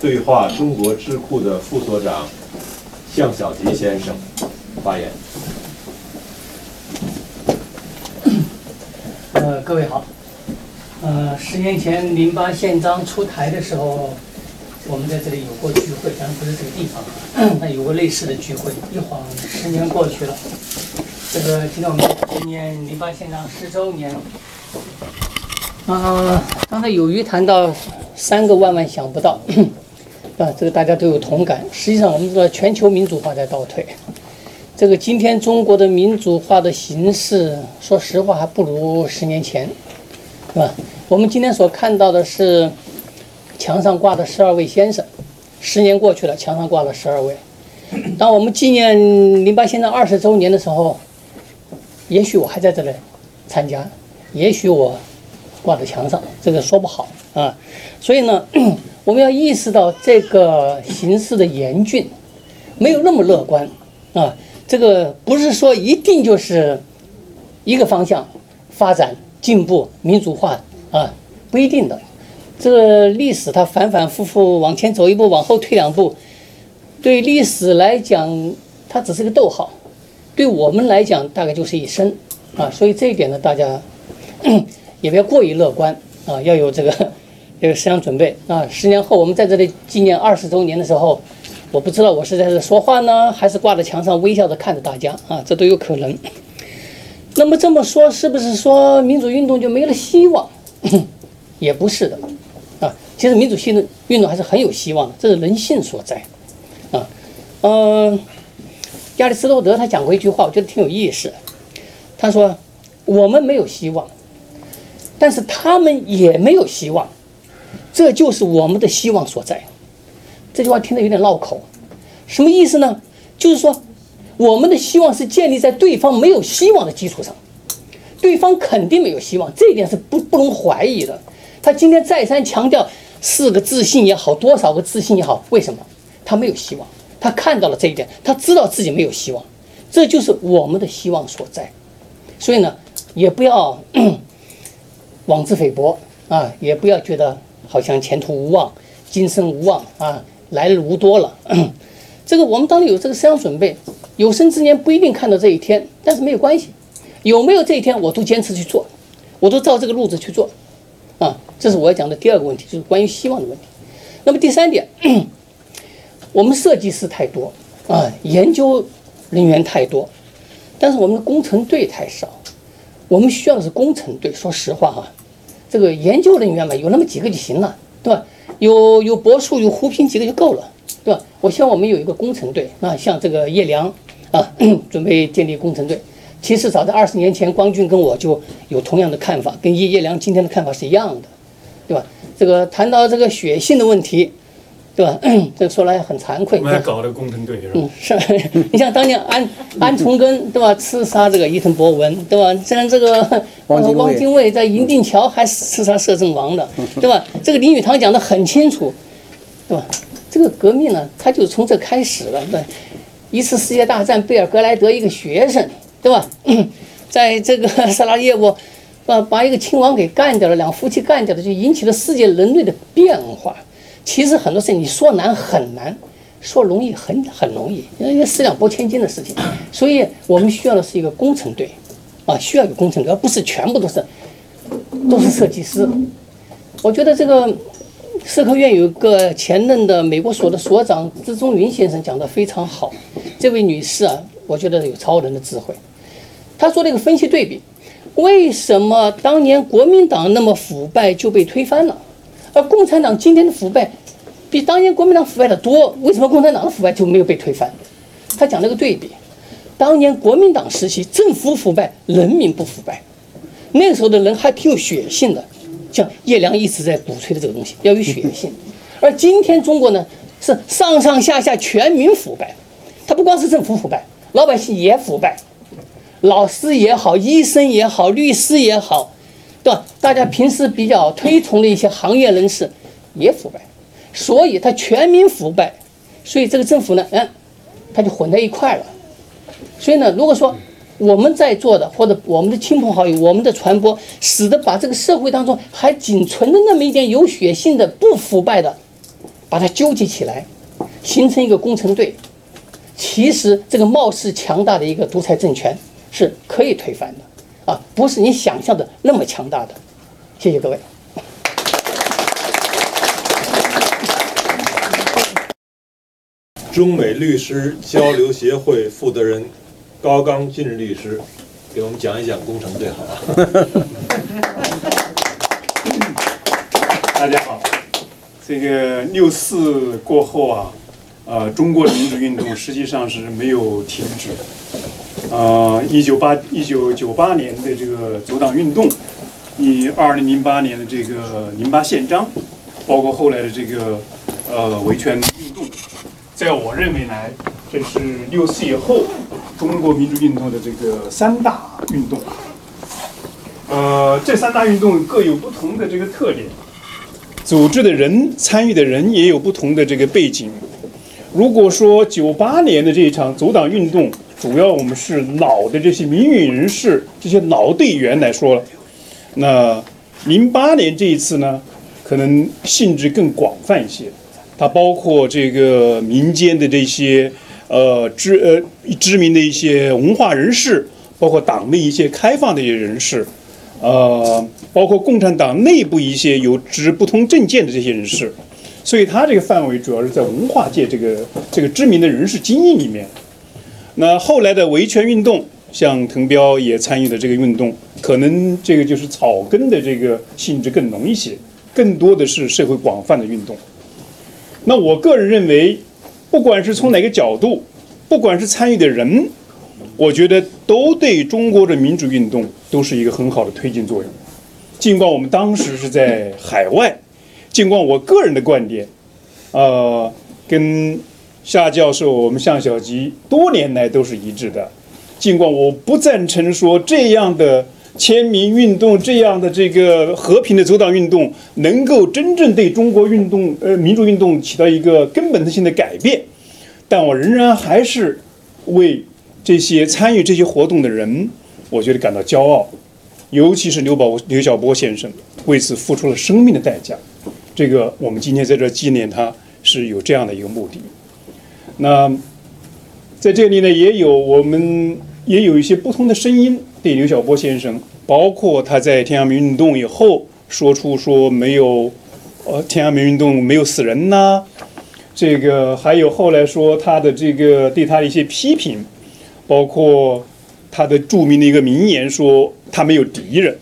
对话中国智库的副所长向小吉先生发言。呃，各位好。呃，十年前零八宪章出台的时候，我们在这里有过聚会，当然不是这个地方，但有过类似的聚会。一晃十年过去了，这个今天我们纪念零八宪章十周年。啊，刚才有鱼谈到三个万万想不到，啊，这个大家都有同感。实际上，我们知道全球民主化在倒退。这个今天中国的民主化的形势，说实话还不如十年前，是吧？我们今天所看到的是墙上挂的十二位先生。十年过去了，墙上挂了十二位。当我们纪念零八先生二十周年的时候，也许我还在这里参加，也许我。挂在墙上，这个说不好啊。所以呢，我们要意识到这个形势的严峻，没有那么乐观啊。这个不是说一定就是一个方向发展进步民主化啊，不一定的。这个历史它反反复复往前走一步，往后退两步，对历史来讲它只是个逗号，对我们来讲大概就是一生啊。所以这一点呢，大家。也不要过于乐观啊，要有这个这个思想准备啊。十年后我们在这里纪念二十周年的时候，我不知道我是在这说话呢，还是挂在墙上微笑着看着大家啊，这都有可能。那么这么说，是不是说民主运动就没了希望？也不是的啊。其实民主性运动还是很有希望的，这是人性所在啊。嗯，亚里士多德他讲过一句话，我觉得挺有意思。他说：“我们没有希望。”但是他们也没有希望，这就是我们的希望所在。这句话听得有点绕口，什么意思呢？就是说，我们的希望是建立在对方没有希望的基础上，对方肯定没有希望，这一点是不不容怀疑的。他今天再三强调四个自信也好，多少个自信也好，为什么？他没有希望，他看到了这一点，他知道自己没有希望，这就是我们的希望所在。所以呢，也不要。妄自菲薄啊，也不要觉得好像前途无望、今生无望啊，来日无多了。这个我们当然有这个思想准备，有生之年不一定看到这一天，但是没有关系，有没有这一天我都坚持去做，我都照这个路子去做啊。这是我要讲的第二个问题，就是关于希望的问题。那么第三点，我们设计师太多啊，研究人员太多，但是我们的工程队太少。我们需要的是工程队。说实话哈，这个研究人员嘛，有那么几个就行了，对吧？有有博数、有胡平几个就够了，对吧？我希望我们有一个工程队那，像这个叶良啊，准备建立工程队。其实早在二十年前，光俊跟我就有同样的看法，跟叶叶良今天的看法是一样的，对吧？这个谈到这个血性的问题。对吧？这说来很惭愧。我们还搞了工程队是吧？嗯，是。你像当年安安重根对吧，刺杀这个伊藤博文对吧？虽然这个 汪精卫在银锭桥还刺杀摄政王的对吧？这个林语堂讲的很清楚，对吧？这个革命呢，他就从这开始了。对，一次世界大战，贝尔格莱德一个学生对吧？在这个 萨拉耶沃，把把一个亲王给干掉了，两夫妻干掉了，就引起了世界人类的变化。其实很多事情你说难很难，说容易很很容易，因为四两拨千斤的事情。所以我们需要的是一个工程队，啊，需要一个工程队，而不是全部都是都是设计师。我觉得这个社科院有一个前任的美国所的所长资中云先生讲的非常好。这位女士啊，我觉得有超人的智慧。她做了一个分析对比，为什么当年国民党那么腐败就被推翻了？而共产党今天的腐败，比当年国民党腐败的多。为什么共产党的腐败就没有被推翻？他讲了个对比：当年国民党时期，政府腐败，人民不腐败。那时候的人还挺有血性的，像叶良一直在鼓吹的这个东西，要有血性。而今天中国呢，是上上下下全民腐败。他不光是政府腐败，老百姓也腐败，老师也好，医生也好，律师也好。对吧？大家平时比较推崇的一些行业人士也腐败，所以他全民腐败，所以这个政府呢，嗯，他就混在一块了。所以呢，如果说我们在做的，或者我们的亲朋好友，我们的传播，使得把这个社会当中还仅存的那么一点有血性的不腐败的把它纠集起来，形成一个工程队，其实这个貌似强大的一个独裁政权是可以推翻的，啊，不是你想象的那么强大的。谢谢各位。中美律师交流协会负责人高刚进律师，给我们讲一讲工程队，好吧？大家好，这个六四过后啊，呃，中国的民主运动实际上是没有停止。呃，一九八一九九八年的这个阻挡运动，以二零零八年的这个零八宪章，包括后来的这个呃维权运动，在我认为来，这是六四以后中国民主运动的这个三大运动。呃，这三大运动各有不同的这个特点。组织的人、参与的人也有不同的这个背景。如果说九八年的这一场阻挡运动，主要我们是老的这些民运人士、这些老队员来说了，那零八年这一次呢，可能性质更广泛一些，它包括这个民间的这些呃知呃知名的一些文化人士，包括党内一些开放的一些人士。呃，包括共产党内部一些有持不同政见的这些人士，所以他这个范围主要是在文化界这个这个知名的人士精英里面。那后来的维权运动，像滕彪也参与了这个运动，可能这个就是草根的这个性质更浓一些，更多的是社会广泛的运动。那我个人认为，不管是从哪个角度，不管是参与的人。我觉得都对中国的民主运动都是一个很好的推进作用。尽管我们当时是在海外，尽管我个人的观点，呃，跟夏教授、我们向小吉多年来都是一致的。尽管我不赞成说这样的签名运动、这样的这个和平的阻挡运动能够真正对中国运动、呃民主运动起到一个根本性的改变，但我仍然还是为。这些参与这些活动的人，我觉得感到骄傲，尤其是刘宝刘晓波先生为此付出了生命的代价。这个我们今天在这纪念他，是有这样的一个目的。那在这里呢，也有我们也有一些不同的声音对刘晓波先生，包括他在天安门运动以后说出说没有，呃，天安门运动没有死人呐，这个还有后来说他的这个对他的一些批评。包括他的著名的一个名言说：“他没有敌人。”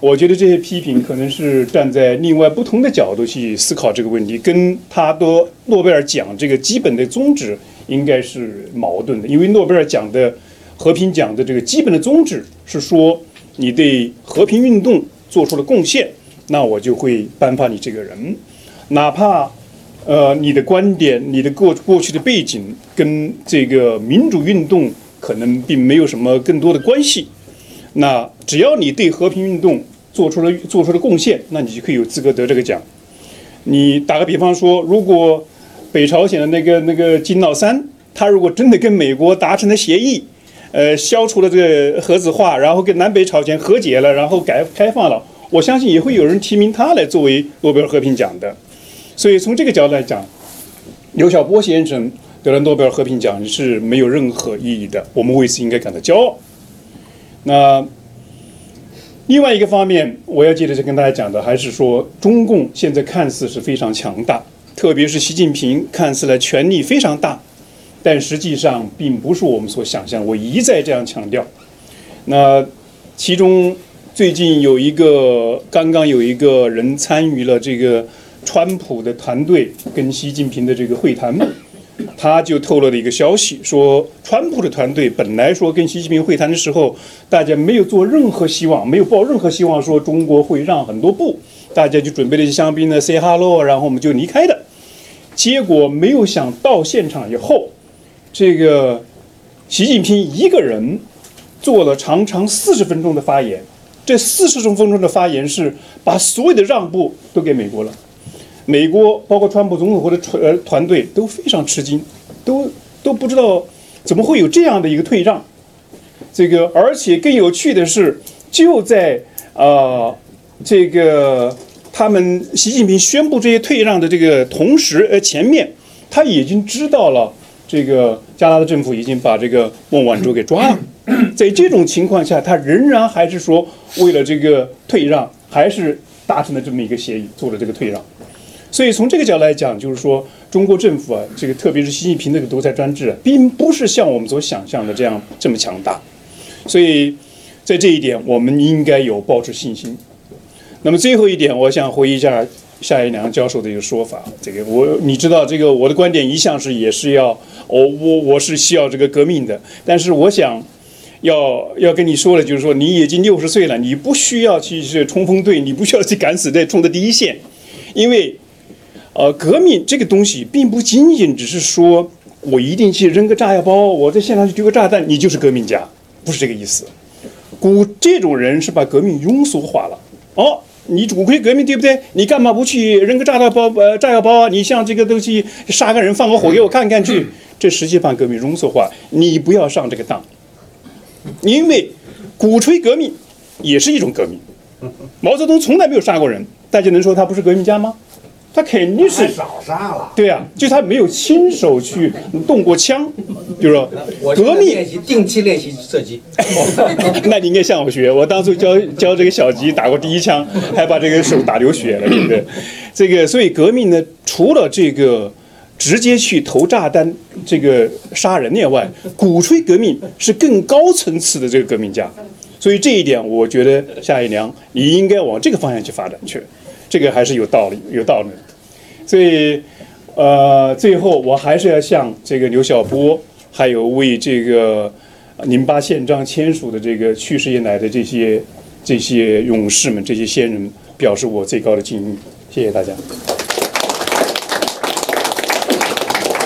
我觉得这些批评可能是站在另外不同的角度去思考这个问题，跟他的诺贝尔奖这个基本的宗旨应该是矛盾的。因为诺贝尔奖的和平奖的这个基本的宗旨是说，你对和平运动做出了贡献，那我就会颁发你这个人，哪怕。呃，你的观点，你的过过去的背景跟这个民主运动可能并没有什么更多的关系。那只要你对和平运动做出了做出了贡献，那你就可以有资格得这个奖。你打个比方说，如果北朝鲜的那个那个金老三，他如果真的跟美国达成了协议，呃，消除了这个核子化，然后跟南北朝鲜和解了，然后改开放了，我相信也会有人提名他来作为诺贝尔和平奖的。所以从这个角度来讲，刘晓波先生得了诺贝尔和平奖是没有任何意义的。我们为此应该感到骄傲。那另外一个方面，我要接着跟大家讲的，还是说中共现在看似是非常强大，特别是习近平看似来权力非常大，但实际上并不是我们所想象。我一再这样强调。那其中最近有一个，刚刚有一个人参与了这个。川普的团队跟习近平的这个会谈，他就透露了一个消息，说川普的团队本来说跟习近平会谈的时候，大家没有做任何希望，没有抱任何希望说中国会让很多步，大家就准备了一些香槟呢，say hello，然后我们就离开的。结果没有想到现场以后，这个习近平一个人做了长长四十分钟的发言，这四十分钟的发言是把所有的让步都给美国了。美国包括川普总统或者团团队都非常吃惊，都都不知道怎么会有这样的一个退让。这个而且更有趣的是，就在啊这个他们习近平宣布这些退让的这个同时，呃，前面他已经知道了这个加拿大政府已经把这个孟晚舟给抓了，在这种情况下，他仍然还是说为了这个退让，还是达成了这么一个协议，做了这个退让。所以从这个角度来讲，就是说中国政府啊，这个特别是习近平这个独裁专制啊，并不是像我们所想象的这样这么强大。所以在这一点，我们应该有保持信心。那么最后一点，我想回忆一下夏一良教授的一个说法。这个我你知道，这个我的观点一向是也是要，我我我是需要这个革命的。但是我想要要跟你说的，就是说你已经六十岁了，你不需要去去冲锋队，你不需要去敢死队冲在第一线，因为呃，革命这个东西并不仅仅只是说我一定去扔个炸药包，我在现场去丢个炸弹，你就是革命家，不是这个意思。古这种人是把革命庸俗化了。哦，你鼓吹革命对不对？你干嘛不去扔个炸弹包呃炸药包啊？你像这个东西杀个人放个火给我看看去，这实际把革命庸俗化。你不要上这个当，因为鼓吹革命也是一种革命。毛泽东从来没有杀过人，大家能说他不是革命家吗？他肯定是太少杀了。对啊，就他没有亲手去动过枪，比如说革命练习定期练习射击，那你应该向我学。我当初教教这个小吉打过第一枪，还把这个手打流血了，对不对？这个所以革命呢，除了这个直接去投炸弹、这个杀人以外，鼓吹革命是更高层次的这个革命家。所以这一点，我觉得夏一良你应该往这个方向去发展去，这个还是有道理、有道理的。所以，呃，最后我还是要向这个刘晓波，还有为这个宁巴宪章签署的这个去世以来的这些这些勇士们、这些先人，表示我最高的敬意。谢谢大家。